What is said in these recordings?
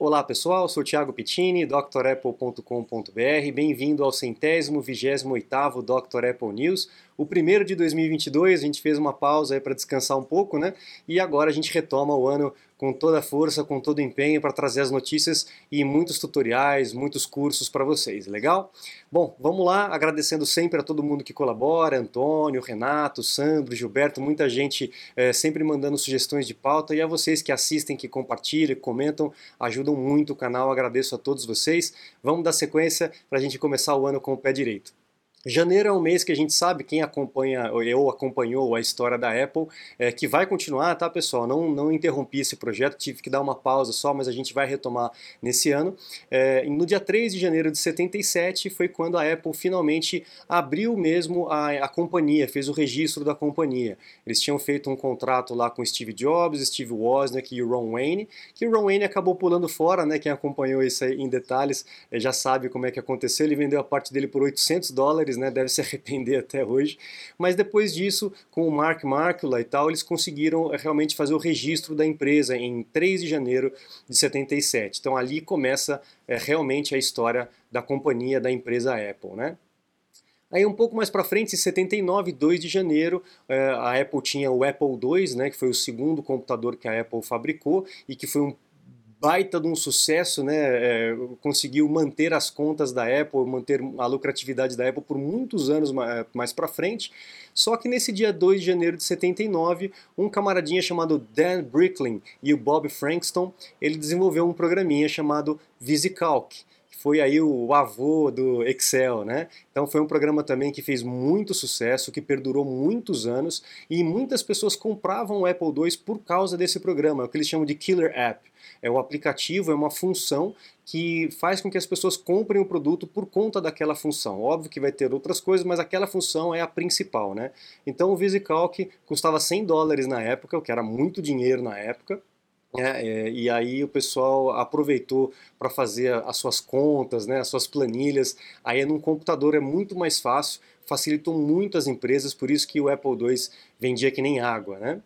Olá pessoal, sou Thiago Pittini, drapple.com.br. Bem-vindo ao centésimo, vigésimo oitavo Dr. Apple News, o primeiro de 2022. A gente fez uma pausa para descansar um pouco, né? E agora a gente retoma o ano com toda a força, com todo o empenho para trazer as notícias e muitos tutoriais, muitos cursos para vocês, legal? Bom, vamos lá, agradecendo sempre a todo mundo que colabora, Antônio, Renato, Sandro, Gilberto, muita gente é, sempre mandando sugestões de pauta e a vocês que assistem, que compartilham, comentam, ajudam muito o canal, agradeço a todos vocês. Vamos dar sequência para a gente começar o ano com o pé direito. Janeiro é um mês que a gente sabe, quem acompanha ou acompanhou a história da Apple, é, que vai continuar, tá pessoal? Não, não interrompi esse projeto, tive que dar uma pausa só, mas a gente vai retomar nesse ano. É, no dia 3 de janeiro de 77 foi quando a Apple finalmente abriu mesmo a, a companhia, fez o registro da companhia. Eles tinham feito um contrato lá com Steve Jobs, Steve Wozniak e o Ron Wayne, que o Ron Wayne acabou pulando fora, né? Quem acompanhou isso em detalhes é, já sabe como é que aconteceu. Ele vendeu a parte dele por 800 dólares dólares, né? Deve se arrepender até hoje. Mas depois disso, com o Mark Markula e tal, eles conseguiram realmente fazer o registro da empresa em 3 de janeiro de 77. Então ali começa é, realmente a história da companhia da empresa Apple, né? Aí um pouco mais para frente, em 79, 2 de janeiro, eh, a Apple tinha o Apple II, né, que foi o segundo computador que a Apple fabricou e que foi um baita de um sucesso, né? É, conseguiu manter as contas da Apple, manter a lucratividade da Apple por muitos anos mais para frente. Só que nesse dia 2 de janeiro de 79, um camaradinha chamado Dan Bricklin e o Bob Frankston, ele desenvolveu um programinha chamado VisiCalc foi aí o avô do Excel, né? Então foi um programa também que fez muito sucesso, que perdurou muitos anos e muitas pessoas compravam o Apple II por causa desse programa, o que eles chamam de Killer App. É o aplicativo, é uma função que faz com que as pessoas comprem o produto por conta daquela função. Óbvio que vai ter outras coisas, mas aquela função é a principal, né? Então o VisiCalc custava 100 dólares na época, o que era muito dinheiro na época, é, é, e aí o pessoal aproveitou para fazer as suas contas, né, as suas planilhas. Aí num computador é muito mais fácil, facilitou muito as empresas, por isso que o Apple II vendia que nem água. Né?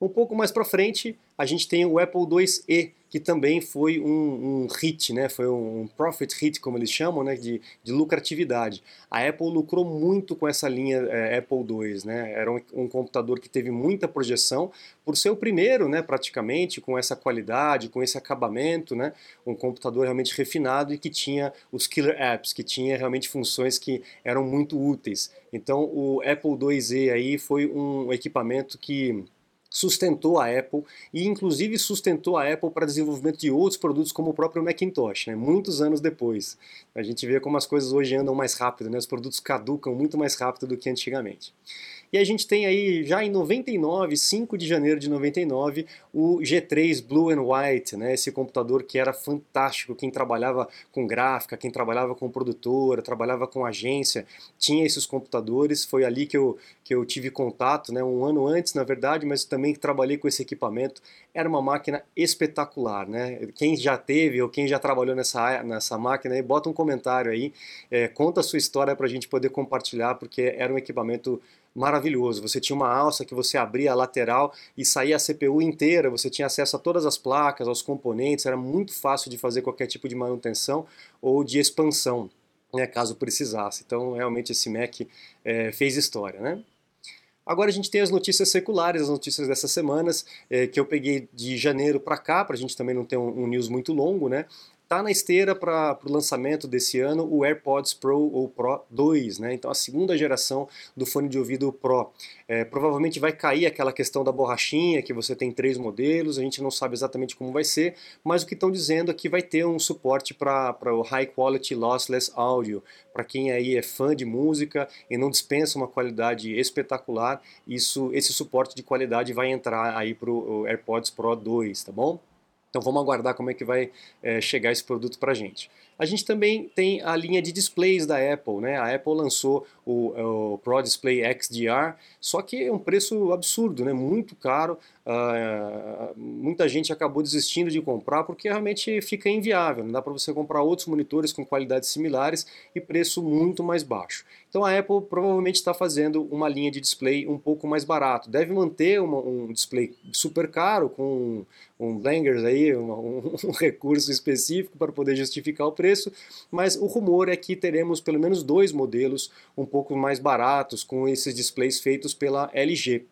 Um pouco mais para frente, a gente tem o Apple IIe, que também foi um, um, hit, né? foi um profit hit, como eles chamam, né? de, de lucratividade. A Apple lucrou muito com essa linha é, Apple II. Né? Era um, um, computador que teve muita projeção, por ser o primeiro, né? praticamente, com essa qualidade, com esse acabamento, né? um computador realmente refinado e que tinha os killer apps, que tinha realmente funções que eram muito úteis. Então o Apple IIe aí foi um equipamento que sustentou a Apple e inclusive sustentou a Apple para desenvolvimento de outros produtos como o próprio Macintosh, né? muitos anos depois. A gente vê como as coisas hoje andam mais rápido, né? os produtos caducam muito mais rápido do que antigamente. E a gente tem aí, já em 99, 5 de janeiro de 99, o G3 Blue and White, né? esse computador que era fantástico. Quem trabalhava com gráfica, quem trabalhava com produtora, trabalhava com agência, tinha esses computadores. Foi ali que eu, que eu tive contato, né? um ano antes, na verdade, mas também trabalhei com esse equipamento. Era uma máquina espetacular. Né? Quem já teve ou quem já trabalhou nessa, nessa máquina, aí, bota um comentário aí, é, conta a sua história para a gente poder compartilhar, porque era um equipamento maravilhoso. Você tinha uma alça que você abria a lateral e saía a CPU inteira, você tinha acesso a todas as placas, aos componentes, era muito fácil de fazer qualquer tipo de manutenção ou de expansão, né, caso precisasse. Então, realmente, esse Mac é, fez história, né? Agora a gente tem as notícias seculares, as notícias dessas semanas, é, que eu peguei de janeiro para cá, para a gente também não ter um, um, news muito longo, né? Está na esteira para o lançamento desse ano o AirPods Pro ou Pro 2, né? então a segunda geração do fone de ouvido Pro. É, provavelmente vai cair aquela questão da borrachinha, que você tem três modelos, a gente não sabe exatamente como vai ser, mas o que estão dizendo é que vai ter um suporte para o High Quality Lossless Audio. Para quem aí é fã de música e não dispensa uma qualidade espetacular, isso, esse suporte de qualidade vai entrar aí para o AirPods Pro 2, tá bom? Então vamos aguardar como é que vai é, chegar esse produto para a gente. A gente também tem a linha de displays da Apple, né? A Apple lançou o, o Pro Display XDR, só que é um preço absurdo, né? Muito caro. Uh, muita gente acabou desistindo de comprar porque realmente fica inviável. Não dá para você comprar outros monitores com qualidades similares e preço muito mais baixo. Então a Apple provavelmente está fazendo uma linha de display um pouco mais barato. Deve manter uma, um display super caro com um Blangers aí, um, um, recurso específico para poder justificar o preço, mas o rumor é que teremos pelo menos dois modelos um pouco mais baratos com esses displays feitos pela LG.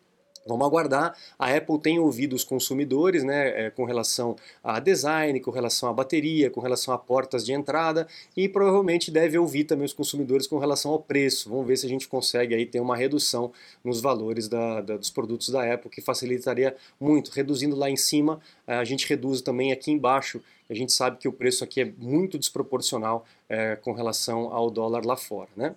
Vamos aguardar. A Apple tem ouvido os consumidores né, é, com relação a design, com relação à bateria, com relação a portas de entrada e provavelmente deve ouvir também os consumidores com relação ao preço. Vamos ver se a gente consegue aí ter uma redução nos valores da, da, dos produtos da Apple, que facilitaria muito. Reduzindo lá em cima, a gente reduz também aqui embaixo. A gente sabe que o preço aqui é muito desproporcional é, com relação ao dólar lá fora. Né?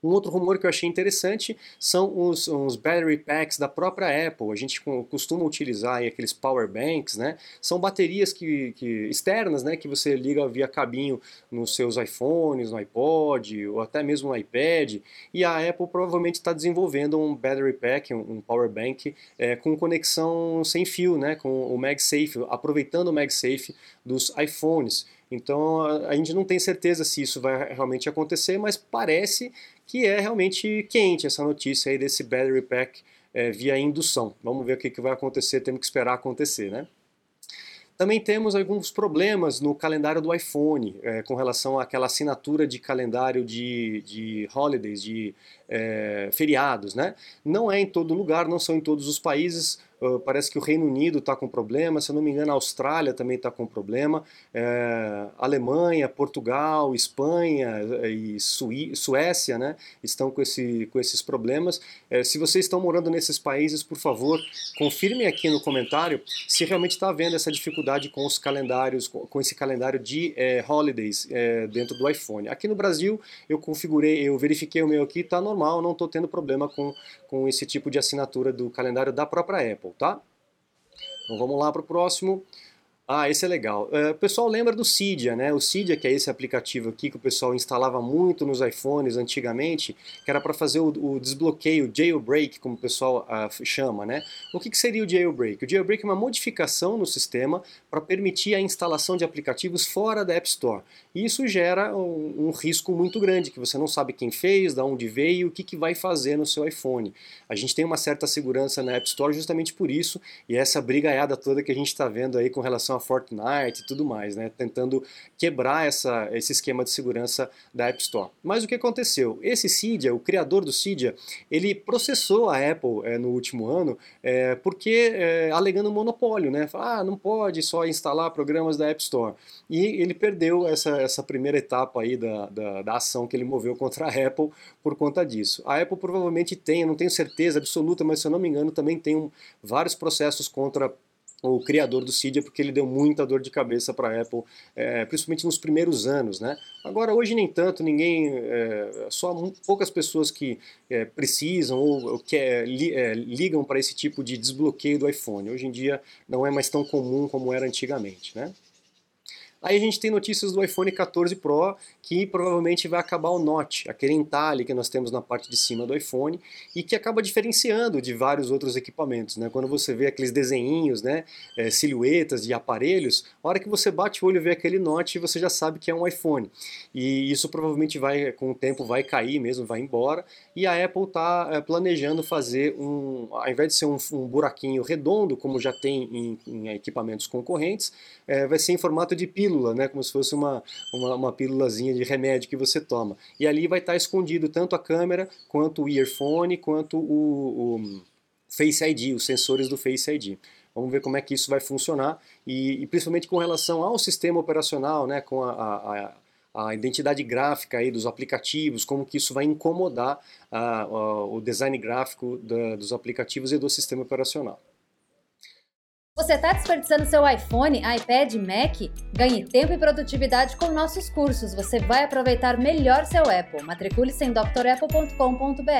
Um outro rumor que eu achei interessante são os, os battery packs da própria Apple. A gente costuma utilizar aqueles power banks, né? São baterias que, que, externas, né? Que você liga via cabinho nos seus iPhones, no iPod ou até mesmo no iPad. E a Apple provavelmente está desenvolvendo um battery pack, um, um power bank é, com conexão sem fio, né? Com o MagSafe, aproveitando o MagSafe dos iPhones. Então a gente não tem certeza se isso vai realmente acontecer, mas parece que é realmente quente essa notícia aí desse battery pack é, via indução. Vamos ver o que, que vai acontecer, temos que esperar acontecer, né? Também temos alguns problemas no calendário do iPhone é, com relação àquela assinatura de calendário de, de holidays, de é, feriados. Né? Não é em todo lugar, não são em todos os países. Parece que o Reino Unido está com problema, se eu não me engano, a Austrália também está com problema, é, Alemanha, Portugal, Espanha é, e Suí Suécia né, estão com, esse, com esses problemas. É, se vocês estão morando nesses países, por favor, confirmem aqui no comentário se realmente está havendo essa dificuldade com os calendários, com, com esse calendário de é, holidays é, dentro do iPhone. Aqui no Brasil, eu configurei, eu verifiquei o meu aqui, está normal, não estou tendo problema com, com esse tipo de assinatura do calendário da própria Apple. Tá? Então vamos lá para o próximo. Ah, esse é legal. É, o pessoal lembra do Cydia, né? O Cydia, que é esse aplicativo aqui que o pessoal instalava muito nos iPhones antigamente, que era para fazer o, o, desbloqueio, jailbreak, como o pessoal uh, chama, né? O que, que seria o jailbreak? O jailbreak é uma modificação no sistema para permitir a instalação de aplicativos fora da App Store. E isso gera um, um, risco muito grande, que você não sabe quem fez, de onde veio, o que, que vai fazer no seu iPhone. A gente tem uma certa segurança na App Store justamente por isso, e essa brigaiada toda que a gente está vendo aí com relação a Fortnite e tudo mais, né? Tentando quebrar essa, esse esquema de segurança da App Store. Mas o que aconteceu? Esse Cydia, o criador do Cydia, ele processou a Apple é, no último ano é, porque é, alegando monopólio, né? ah, não pode só instalar programas da App Store. E ele perdeu essa, essa primeira etapa aí da, da, da ação que ele moveu contra a Apple por conta disso. A Apple provavelmente tem, não tenho certeza absoluta, mas se eu não me engano também tem um, vários processos contra o criador do Cydia, porque ele deu muita dor de cabeça para a Apple, é, principalmente nos primeiros anos. Né? Agora, hoje nem tanto, ninguém, é, só poucas pessoas que é, precisam ou, que li, é, ligam para esse tipo de desbloqueio do iPhone. Hoje em dia não é mais tão comum como era antigamente. Né? Aí a gente tem notícias do iPhone 14 Pro que provavelmente vai acabar o notch, aquele entalhe que nós temos na parte de cima do iPhone e que acaba diferenciando de vários outros equipamentos. Né? Quando você vê aqueles desenhinhos, né, é, silhuetas de aparelhos, a hora que você bate o olho e vê aquele notch, você já sabe que é um iPhone. E isso provavelmente vai, com o tempo, vai cair mesmo, vai embora. E a Apple está é, planejando fazer um, ao invés de ser um, um buraquinho redondo, como já tem em, em equipamentos concorrentes, é, vai ser em formato de pílula pílula, né, como se fosse uma, uma, uma pílulazinha de remédio que você toma. E ali vai estar escondido tanto a câmera, quanto o earphone, quanto o, o Face ID, os sensores do Face ID. Vamos ver como é que isso vai funcionar e, e principalmente com relação ao sistema operacional, né, com a, a, a, identidade gráfica aí dos aplicativos, como que isso vai incomodar a, o design gráfico da, dos aplicativos e do sistema operacional. Você está desperdiçando seu iPhone, iPad, Mac? Ganhe tempo e produtividade com nossos cursos. Você vai aproveitar melhor seu Apple. Matricule-se em drapple.com.br.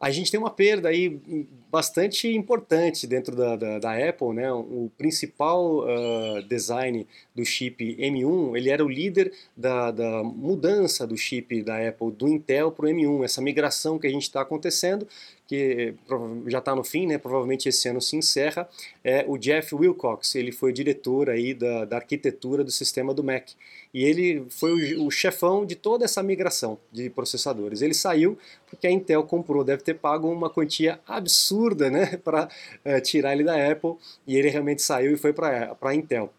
A gente tem uma perda aí bastante importante dentro da, da, da Apple, né? O principal uh, design do chip M1, ele era o líder da, da mudança do chip da Apple do Intel para o M1, essa migração que a gente está acontecendo, que já está no fim, né? Provavelmente esse ano se encerra. É o Jeff Wilcox, ele foi diretor aí da, da arquitetura do sistema do Mac e ele foi o, o chefão de toda essa migração de processadores. Ele saiu porque a Intel comprou, deve ter pago uma quantia absurda, né? Para é, tirar ele da Apple e ele realmente saiu e foi para a Intel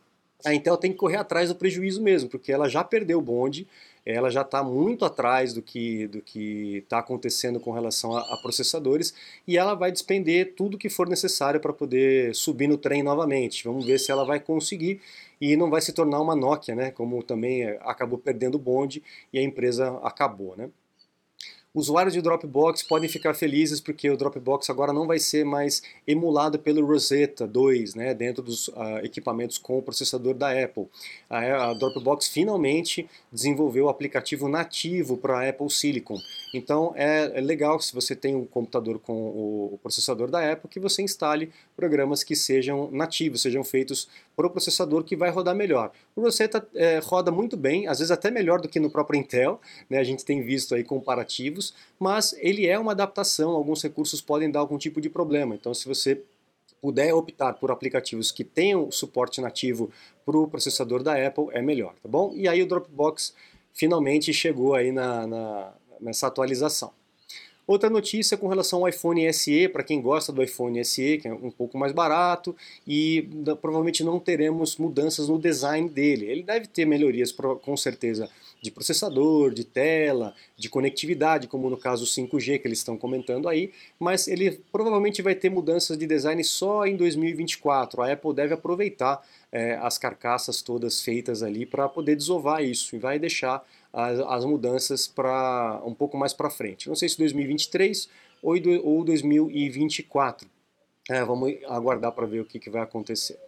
a Intel tem que correr atrás do prejuízo mesmo, porque ela já perdeu o bonde, ela já está muito atrás do que do que está acontecendo com relação a, a, processadores e ela vai despender tudo que for necessário para poder subir no trem novamente. Vamos ver se ela vai conseguir e não vai se tornar uma Nokia, né? Como também acabou perdendo o bonde e a empresa acabou, né? Usuários de Dropbox podem ficar felizes porque o Dropbox agora não vai ser mais emulado pelo Rosetta 2, né, dentro dos uh, equipamentos com o processador da Apple. A, a, Dropbox finalmente desenvolveu o aplicativo nativo para a Apple Silicon. Então é, é, legal se você tem um computador com o, o processador da Apple que você instale programas que sejam nativos, sejam feitos para o processador que vai rodar melhor. O Rosetta é, roda muito bem, às vezes até melhor do que no próprio Intel, né, a gente tem visto aí comparativos, mas ele é uma adaptação, alguns recursos podem dar algum tipo de problema. Então se você puder optar por aplicativos que tenham suporte nativo para o processador da Apple, é melhor, tá bom? E aí o Dropbox finalmente chegou aí na, na nessa atualização. Outra notícia com relação ao iPhone SE, para quem gosta do iPhone SE, que é um pouco mais barato, e provavelmente não teremos mudanças no design dele. Ele deve ter melhorias, com certeza, de processador, de tela, de conectividade, como no caso 5G que eles estão comentando aí, mas ele provavelmente vai ter mudanças de design só em 2024. A Apple deve aproveitar é, as carcaças todas feitas ali para poder desovar isso e vai deixar as, as mudanças para um pouco mais para frente. Não sei se 2023 ou, ou 2024. É, vamos aguardar para ver o que, que vai acontecer.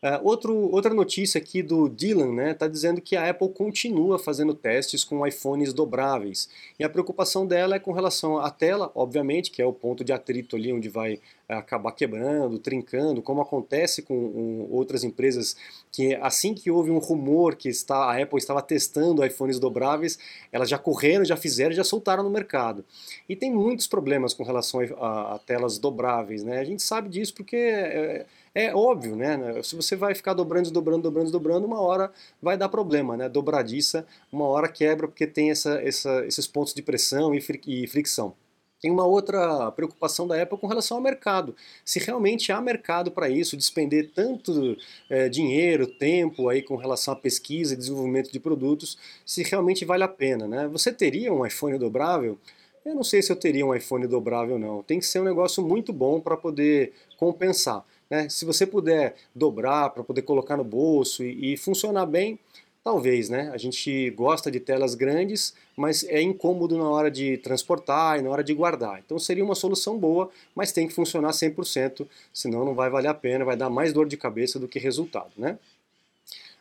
Uh, outro, outra notícia aqui do Dylan está né, tá dizendo que a Apple continua fazendo testes com iPhones dobráveis. E a preocupação dela é com relação à tela, obviamente, que é o ponto de atrito ali onde vai uh, acabar quebrando, trincando, como acontece com um, outras empresas que assim que houve um rumor que está, a Apple estava testando iPhones dobráveis, elas já correram, já fizeram, já soltaram no mercado. E tem muitos problemas com relação a, a, a telas dobráveis. Né? A gente sabe disso porque... É, é óbvio, né? Se você vai ficar dobrando, dobrando, dobrando, dobrando, uma hora vai dar problema, né? Dobradiça, uma hora quebra porque tem essa, essa, esses pontos de pressão e, e fricção. Tem uma outra preocupação da Apple com relação ao mercado. Se realmente há mercado para isso, despender tanto é, dinheiro, tempo aí com relação à pesquisa e desenvolvimento de produtos, se realmente vale a pena. Né? Você teria um iPhone dobrável? Eu não sei se eu teria um iPhone dobrável não. Tem que ser um negócio muito bom para poder compensar. Né? Se você puder dobrar para poder colocar no bolso e, e, funcionar bem, talvez. Né? A gente gosta de telas grandes, mas é incômodo na hora de transportar e na hora de guardar. Então seria uma solução boa, mas tem que funcionar 100%, senão não vai valer a pena, vai dar mais dor de cabeça do que resultado. Né?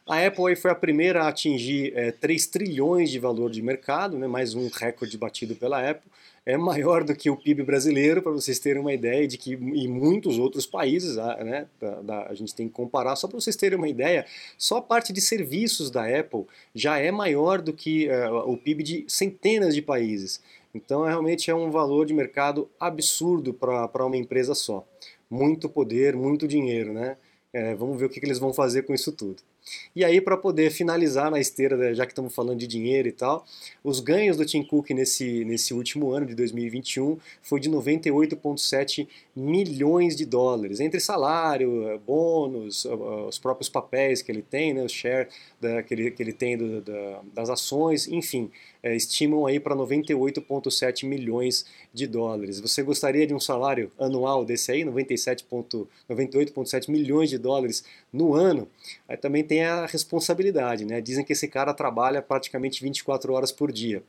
A Apple foi a primeira a atingir é, 3 trilhões de valor de mercado, né, mais um recorde batido pela Apple é maior do que o PIB brasileiro, para vocês terem uma ideia de que em muitos outros países, né, da, a gente tem que comparar, só para vocês terem uma ideia, só a parte de serviços da Apple já é maior do que uh, o PIB de centenas de países. Então, é, realmente é um valor de mercado absurdo para uma empresa só. Muito poder, muito dinheiro, né? É, vamos ver o que, que eles vão fazer com isso tudo. E aí, para poder finalizar na esteira, já que estamos falando de dinheiro e tal, os ganhos do Tim Cook nesse, nesse último ano de 2021 foi de 98,7 milhões de dólares, entre salário, bônus, os próprios papéis que ele tem, né, o share da, que, ele, que ele tem do, da, das ações, enfim, é, estimam aí para 98,7 milhões de dólares. Você gostaria de um salário anual desse aí, 98,7 milhões de dólares no ano? Aí também tem a responsabilidade, né? Dizem que esse cara trabalha praticamente 24 horas por dia.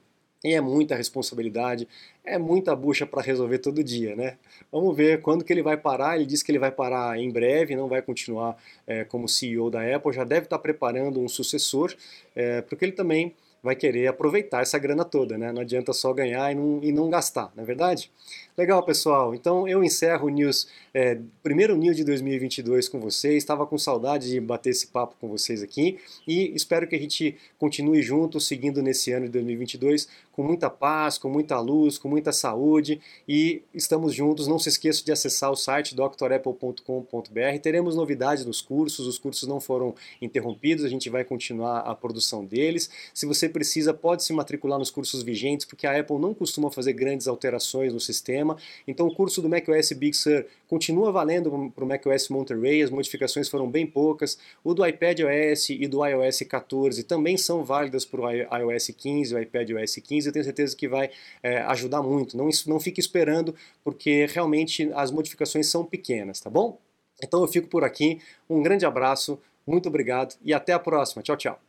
E é muita responsabilidade, é muita bucha para resolver todo dia, né? Vamos ver quando que ele vai parar. Ele disse que ele vai parar em breve, não vai continuar é, como CEO da Apple. Já deve estar preparando um sucessor, é, porque ele também vai querer aproveitar essa grana toda, né? Não adianta só ganhar e não, e não gastar, não é verdade? Legal, pessoal. Então eu encerro o News, é, primeiro News de 2022 com vocês. Estava com saudade de bater esse papo com vocês aqui e espero que a gente continue juntos, seguindo nesse ano de 2022 com muita paz, com muita luz, com muita saúde e estamos juntos. Não se esqueça de acessar o site drapple.com.br. Teremos novidades nos cursos, os cursos não foram interrompidos, a gente vai continuar a produção deles. Se você precisa, pode se matricular nos cursos vigentes, porque a Apple não costuma fazer grandes alterações no sistema. Então o curso do macOS Big Sur continua valendo para o macOS Monterey, as modificações foram bem poucas. O do iPadOS e do iOS 14 também são válidas para o iOS 15 e o iPadOS 15. Eu tenho certeza que vai é, ajudar muito. Não, não fique esperando, porque realmente as modificações são pequenas, tá bom? Então eu fico por aqui. Um grande abraço, muito obrigado e até a próxima. Tchau, tchau.